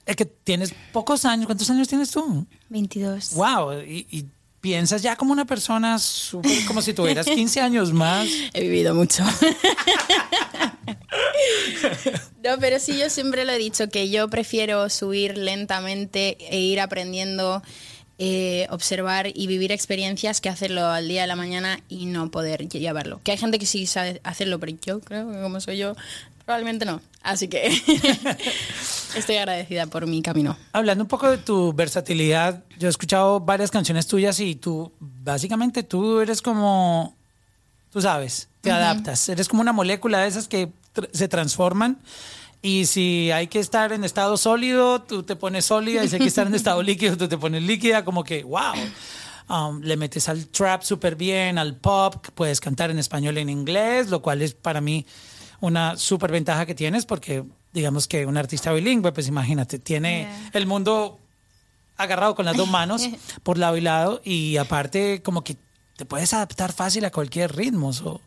Es que tienes pocos años, ¿cuántos años tienes tú? 22. Wow, y, y piensas ya como una persona súper, como si tuvieras 15 años más. He vivido mucho. no, pero sí, yo siempre lo he dicho, que yo prefiero subir lentamente e ir aprendiendo, eh, observar y vivir experiencias que hacerlo al día de la mañana y no poder lle- llevarlo. Que hay gente que sí sabe hacerlo, pero yo creo que como soy yo, probablemente no. Así que estoy agradecida por mi camino. Hablando un poco de tu versatilidad, yo he escuchado varias canciones tuyas y tú, básicamente tú eres como, tú sabes, te adaptas, eres como una molécula de esas que tr- se transforman y si hay que estar en estado sólido, tú te pones sólida y si hay que estar en estado líquido, tú te pones líquida, como que, wow. Um, le metes al trap súper bien, al pop, puedes cantar en español y en inglés, lo cual es para mí una súper ventaja que tienes porque digamos que un artista bilingüe, pues imagínate, tiene Yeah. el mundo agarrado con las dos manos por lado y lado y aparte como que te puedes adaptar fácil a cualquier ritmo. so.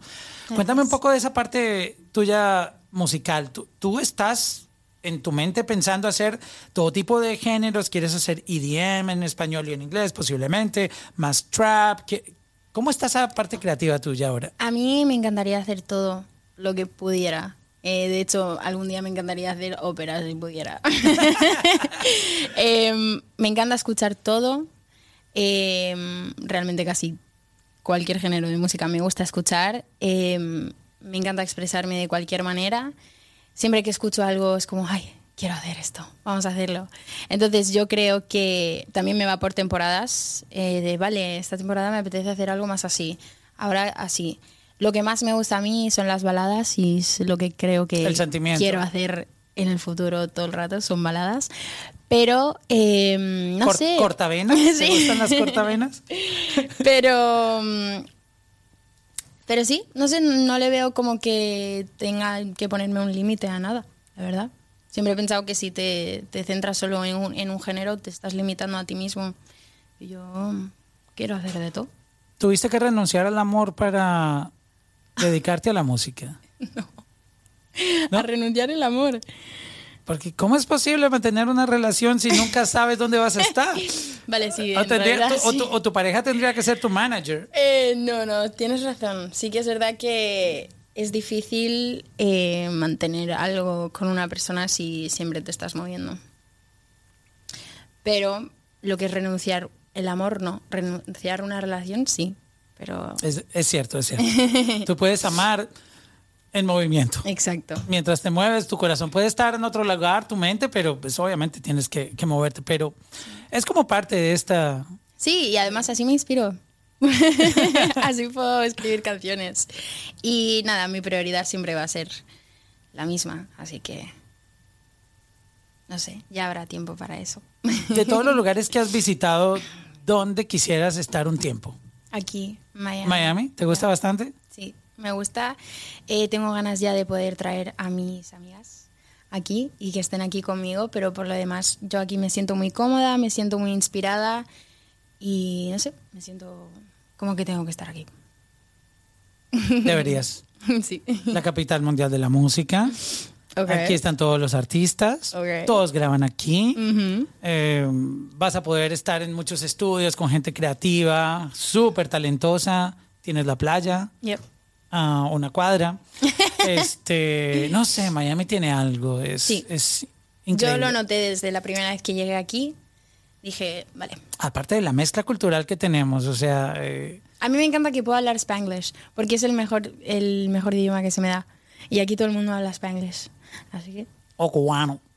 Cuéntame un poco de esa parte tuya musical. ¿Tú, tú estás en tu mente pensando hacer todo tipo de géneros? ¿Quieres hacer EDM en español y en inglés posiblemente? ¿Más trap? ¿Qué- ¿Cómo está esa parte creativa tuya ahora? A mí me encantaría hacer todo lo que pudiera. Eh, de hecho, algún día me encantaría hacer ópera si pudiera. Em, me encanta escuchar todo. Em, realmente casi cualquier género de música me gusta escuchar. Me encanta expresarme de cualquier manera. Siempre que escucho algo es como, ay, quiero hacer esto, vamos a hacerlo. Entonces yo creo que también me va por temporadas, eh, de, vale, esta temporada me apetece hacer algo más así, ahora así. Lo que más me gusta a mí son las baladas y es lo que creo que El sentimiento. quiero hacer en el futuro todo el rato, son baladas. Pero, em, no Cor- sé. ¿Cortavenas? ¿Te Sí. gustan las cortavenas? Pero. mm, Pero sí, no sé, no le veo como que tenga que ponerme un límite a nada, la verdad. Siempre he pensado que si te, te centras solo en un, en un género, te estás limitando a ti mismo. Y yo mm, quiero hacer de todo. ¿Tuviste que renunciar al amor para dedicarte a la música? ¿No? A renunciar el amor. Porque ¿cómo es posible mantener una relación si nunca sabes dónde vas a estar? Vale, sí. O, en tendría- tu, o tu- o tu pareja tendría que ser tu manager. Eh, no, no, tienes razón. Sí que es verdad que es difícil eh, mantener algo con una persona si siempre te estás moviendo. Pero lo que es renunciar el amor, no. Renunciar a una relación, sí. Pero. Es, es cierto, es cierto. Tú puedes amar en movimiento. Exacto. Mientras te mueves, tu corazón puede estar en otro lugar, tu mente, pero pues obviamente tienes que, que moverte. Pero es como parte de esta... Sí, y además así me inspiro. así puedo escribir canciones. Y nada, mi prioridad siempre va a ser la misma. Así que. No sé, ya habrá tiempo para eso. De todos los lugares que has visitado, ¿dónde quisieras estar un tiempo? Aquí, Miami. ¿Miami? ¿Te gusta bastante? Me gusta. Eh, tengo ganas ya de poder traer a mis amigas aquí y que estén aquí conmigo, pero por lo demás yo aquí me siento muy cómoda, me siento muy inspirada y no sé, me siento como que tengo que estar aquí. Deberías. sí. La capital mundial de la música. Ok. Aquí están todos los artistas. Ok. Todos graban aquí. Eh, vas a poder estar en muchos estudios con gente creativa, súper talentosa. Tienes la playa, Yep. Ah, una cuadra. este, no sé, Miami tiene algo. Es, Sí. es Yo increíble. lo noté desde la primera vez que llegué aquí. Dije, vale. Aparte de la mezcla cultural que tenemos, o sea, eh, A mí me encanta que pueda hablar spanglish, porque es el mejor, el mejor idioma que se me da. Y aquí todo el mundo habla spanglish. Así que o cubano.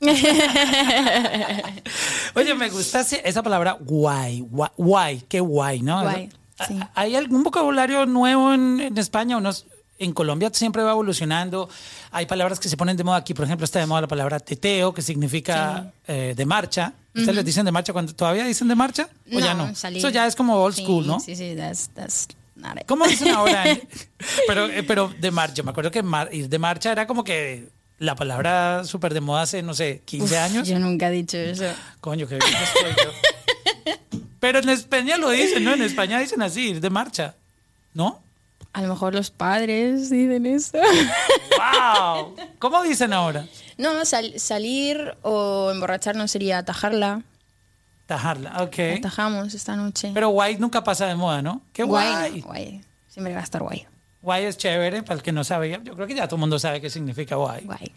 Oye, me gusta esa palabra guay, guay, guay, qué guay, ¿no? Guay, sí. ¿Hay algún vocabulario nuevo en, en España? Unos, en Colombia siempre va evolucionando. Hay palabras que se ponen de moda aquí. Por ejemplo, está de moda la palabra teteo, que significa eh, de marcha. ¿Ustedes les dicen de marcha cuando todavía dicen de marcha? ¿O ya no? salir. Eso ya es como old Sí, school, ¿no? Sí, sí, that's, that's not it. ¿Cómo dicen ahora? pero, eh, pero de marcha. Me acuerdo que mar- ir de marcha era como que la palabra súper de moda hace, no sé, 15 años. Yo nunca he dicho eso. Coño, qué bien estoy yo. Pero en España lo dicen, ¿no? En España dicen así, ir de marcha. ¿No? A lo mejor los padres dicen eso. ¡Wow! ¿Cómo dicen ahora? No, sal- salir o emborracharnos sería atajarla. Tajarla, ok. Atajamos esta noche. Pero guay nunca pasa de moda, ¿no? ¡Qué guay! Guay, guay. Siempre va a estar guay. Guay es chévere, para el que no sabe. Yo creo que ya todo el mundo sabe qué significa guay. Guay.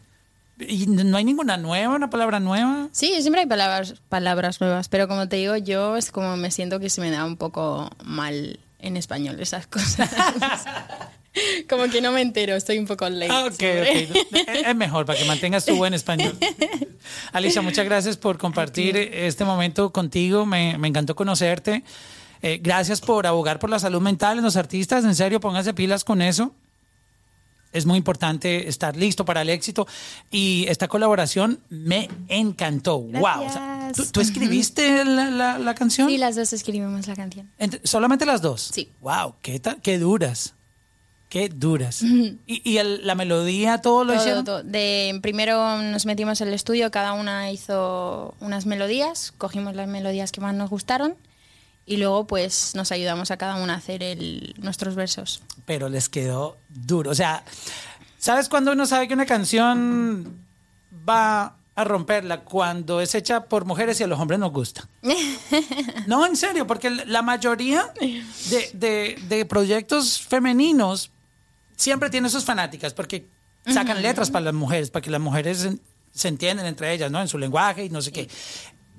¿Y no hay ninguna nueva, una palabra nueva? Sí, siempre hay palabras, palabras nuevas, pero como te digo, yo es como me siento que se me da un poco mal en español esas cosas. como que no me entero, estoy un poco late. Ah, ok, siempre. ok. Es es mejor para que mantengas tu buen español. Alicia, muchas gracias por compartir este momento contigo. Me, me encantó conocerte. Eh, gracias por abogar por la salud mental en los artistas. En serio, pónganse pilas con eso. Es muy importante estar listo para el éxito. Y esta colaboración me encantó. Wow. O sea, ¿tú, Gracias. tú escribiste la, la- la canción? Sí, las dos escribimos la canción. ¿Solamente las dos? Sí. Wow, qué, qué duras. Qué duras. ¿Y, y el- la melodía, todo lo Todo, hicieron? todo. De, primero nos metimos en el estudio, cada una hizo unas melodías, cogimos las melodías que más nos gustaron y luego pues nos ayudamos a cada una a hacer el, nuestros versos. Pero les quedó duro. O sea, ¿sabes cuándo uno sabe que una canción va a romperla? Cuando es hecha por mujeres y a los hombres nos gusta. No, en serio, porque la mayoría de, de- de proyectos femeninos siempre tienen sus fanáticas, porque sacan letras para las mujeres, para que las mujeres se, se entiendan entre ellas, ¿no? En su lenguaje y no sé qué.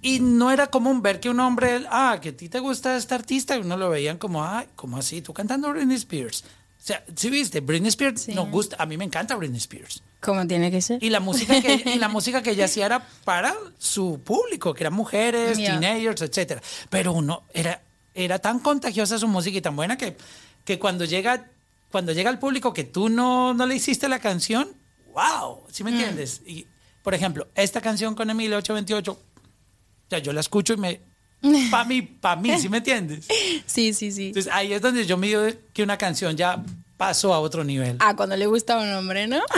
Y no era común ver que un hombre, ah, que a ti te gusta esta artista, y uno lo veían como, ay, ¿cómo así? Tú cantando Britney Spears. O sea, ¿sí viste? Britney Spears Sí. nos gusta, a mí me encanta Britney Spears. Como tiene que ser. Y la música que, y la música que ella hacía era para su público, que eran mujeres, teenagers, etcétera. Pero uno era, era tan contagiosa su música y tan buena que, que cuando llega cuando llega al público que tú no, no le hiciste la canción, wow, ¿sí me entiendes? Y, por ejemplo, esta canción con Emilio 828, o sea, yo la escucho y me... Pa' mí, pa' mí, ¿sí me entiendes? Sí, sí, sí. Entonces ahí es donde yo me digo que una canción ya pasó a otro nivel. Ah, cuando le gusta a un hombre, ¿no?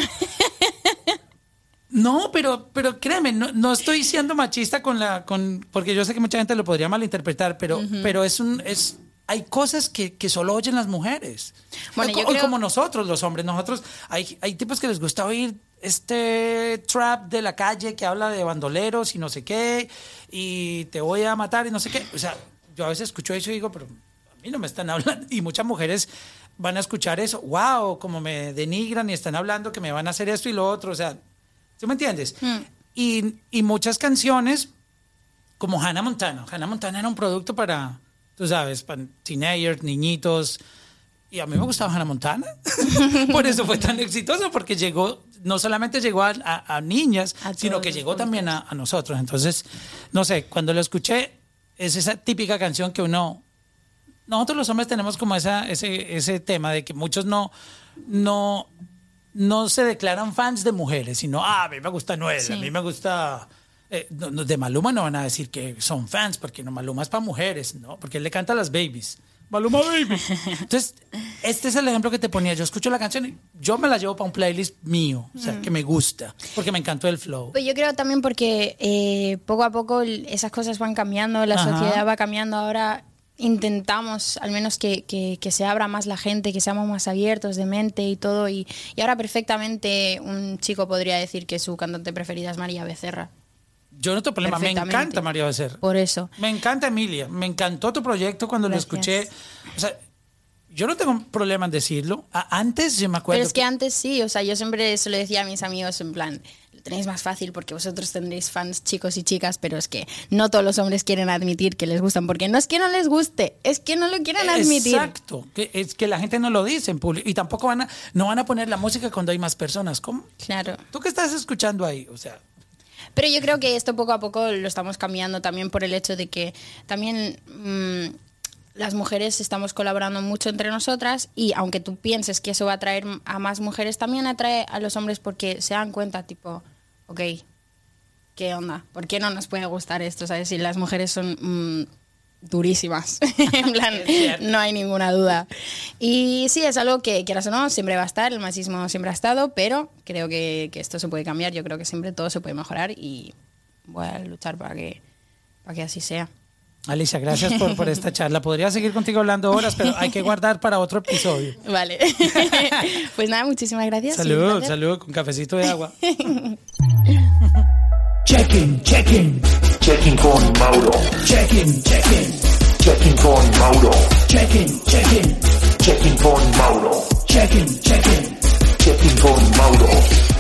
No, pero, pero créeme, no, no estoy siendo machista con la, con, porque yo sé que mucha gente lo podría malinterpretar, pero, pero es un, es, hay cosas que, que solo oyen las mujeres. Bueno, O- yo o creo- como nosotros, los hombres, nosotros, hay, hay tipos que les gusta oír este trap de la calle que habla de bandoleros y no sé qué, y te voy a matar y no sé qué. O sea, yo a veces escucho eso y digo, pero a mí no me están hablando. Y muchas mujeres van a escuchar eso, wow, como me denigran y están hablando que me van a hacer esto y lo otro. O sea, ¿sí me entiendes? Y, y muchas canciones, como Hannah Montana. Hannah Montana era un producto para, tú sabes, para teenagers, niñitos. Y a mí me gustaba Hannah Montana. Por eso fue tan exitoso, porque llegó, no solamente llegó a, a- a niñas, A sino que llegó también a, nosotros. Entonces, no sé, cuando lo escuché, es esa típica canción que uno, nosotros los hombres tenemos como esa, ese, ese tema de que muchos no, no, no se declaran fans de mujeres, sino, ah, a mí me gusta Noel, Sí. a mí me gusta... eh, no, de Maluma no van a decir que son fans, porque no, Maluma es para mujeres, ¿no? Porque él le canta a las babies. Maluma Baby. Entonces, este es el ejemplo que te ponía. Yo escucho la canción y yo me la llevo para un playlist mío, o sea, que me gusta, porque me encantó el flow. Pues yo creo también porque eh, poco a poco esas cosas van cambiando, la Ajá. sociedad va cambiando. Ahora intentamos al menos que, que- que se abra más la gente, que seamos más abiertos de mente y todo. Y, y ahora perfectamente un chico podría decir que su cantante preferida es María Becerra. Yo no tengo problema, me encanta María Becerra. Por eso. Me encanta Emilia, me encantó tu proyecto cuando Gracias. lo escuché. O sea, yo no tengo problema en decirlo. Antes yo me acuerdo. Pero es que antes sí, o sea, yo siempre se lo decía a mis amigos en plan, lo tenéis más fácil porque vosotros tendréis fans chicos y chicas, pero es que no todos los hombres quieren admitir que les gustan, porque no es que no les guste, es que no lo quieren admitir. Exacto, que es que la gente no lo dice en público y tampoco van a no van a poner la música cuando hay más personas. ¿Cómo? Claro. ¿Tú qué estás escuchando ahí? O sea, Pero yo creo que esto poco a poco lo estamos cambiando también por el hecho de que también mm, las mujeres estamos colaborando mucho entre nosotras y aunque tú pienses que eso va a atraer a más mujeres, también atrae a los hombres porque se dan cuenta, tipo, ok, ¿qué onda? ¿Por qué no nos puede gustar esto? ¿Sabes? Si las mujeres son mm, durísimas, en plan, no hay ninguna duda. Y sí, es algo que, quieras o no, siempre va a estar, el machismo siempre ha estado, pero creo que, que esto se puede cambiar, yo creo que siempre todo se puede mejorar y voy a luchar para que, para que así sea. Alicia, gracias por, por esta charla. Podría seguir contigo hablando horas, pero hay que guardar para otro episodio. Vale. pues nada, muchísimas gracias. Salud, salud, con cafecito de agua. Check-in, check-in, Checking con Mauro. Checking, checking. Checking con Mauro. Checking, checking. Checking con Mauro. Checking, checking. Checking con Mauro.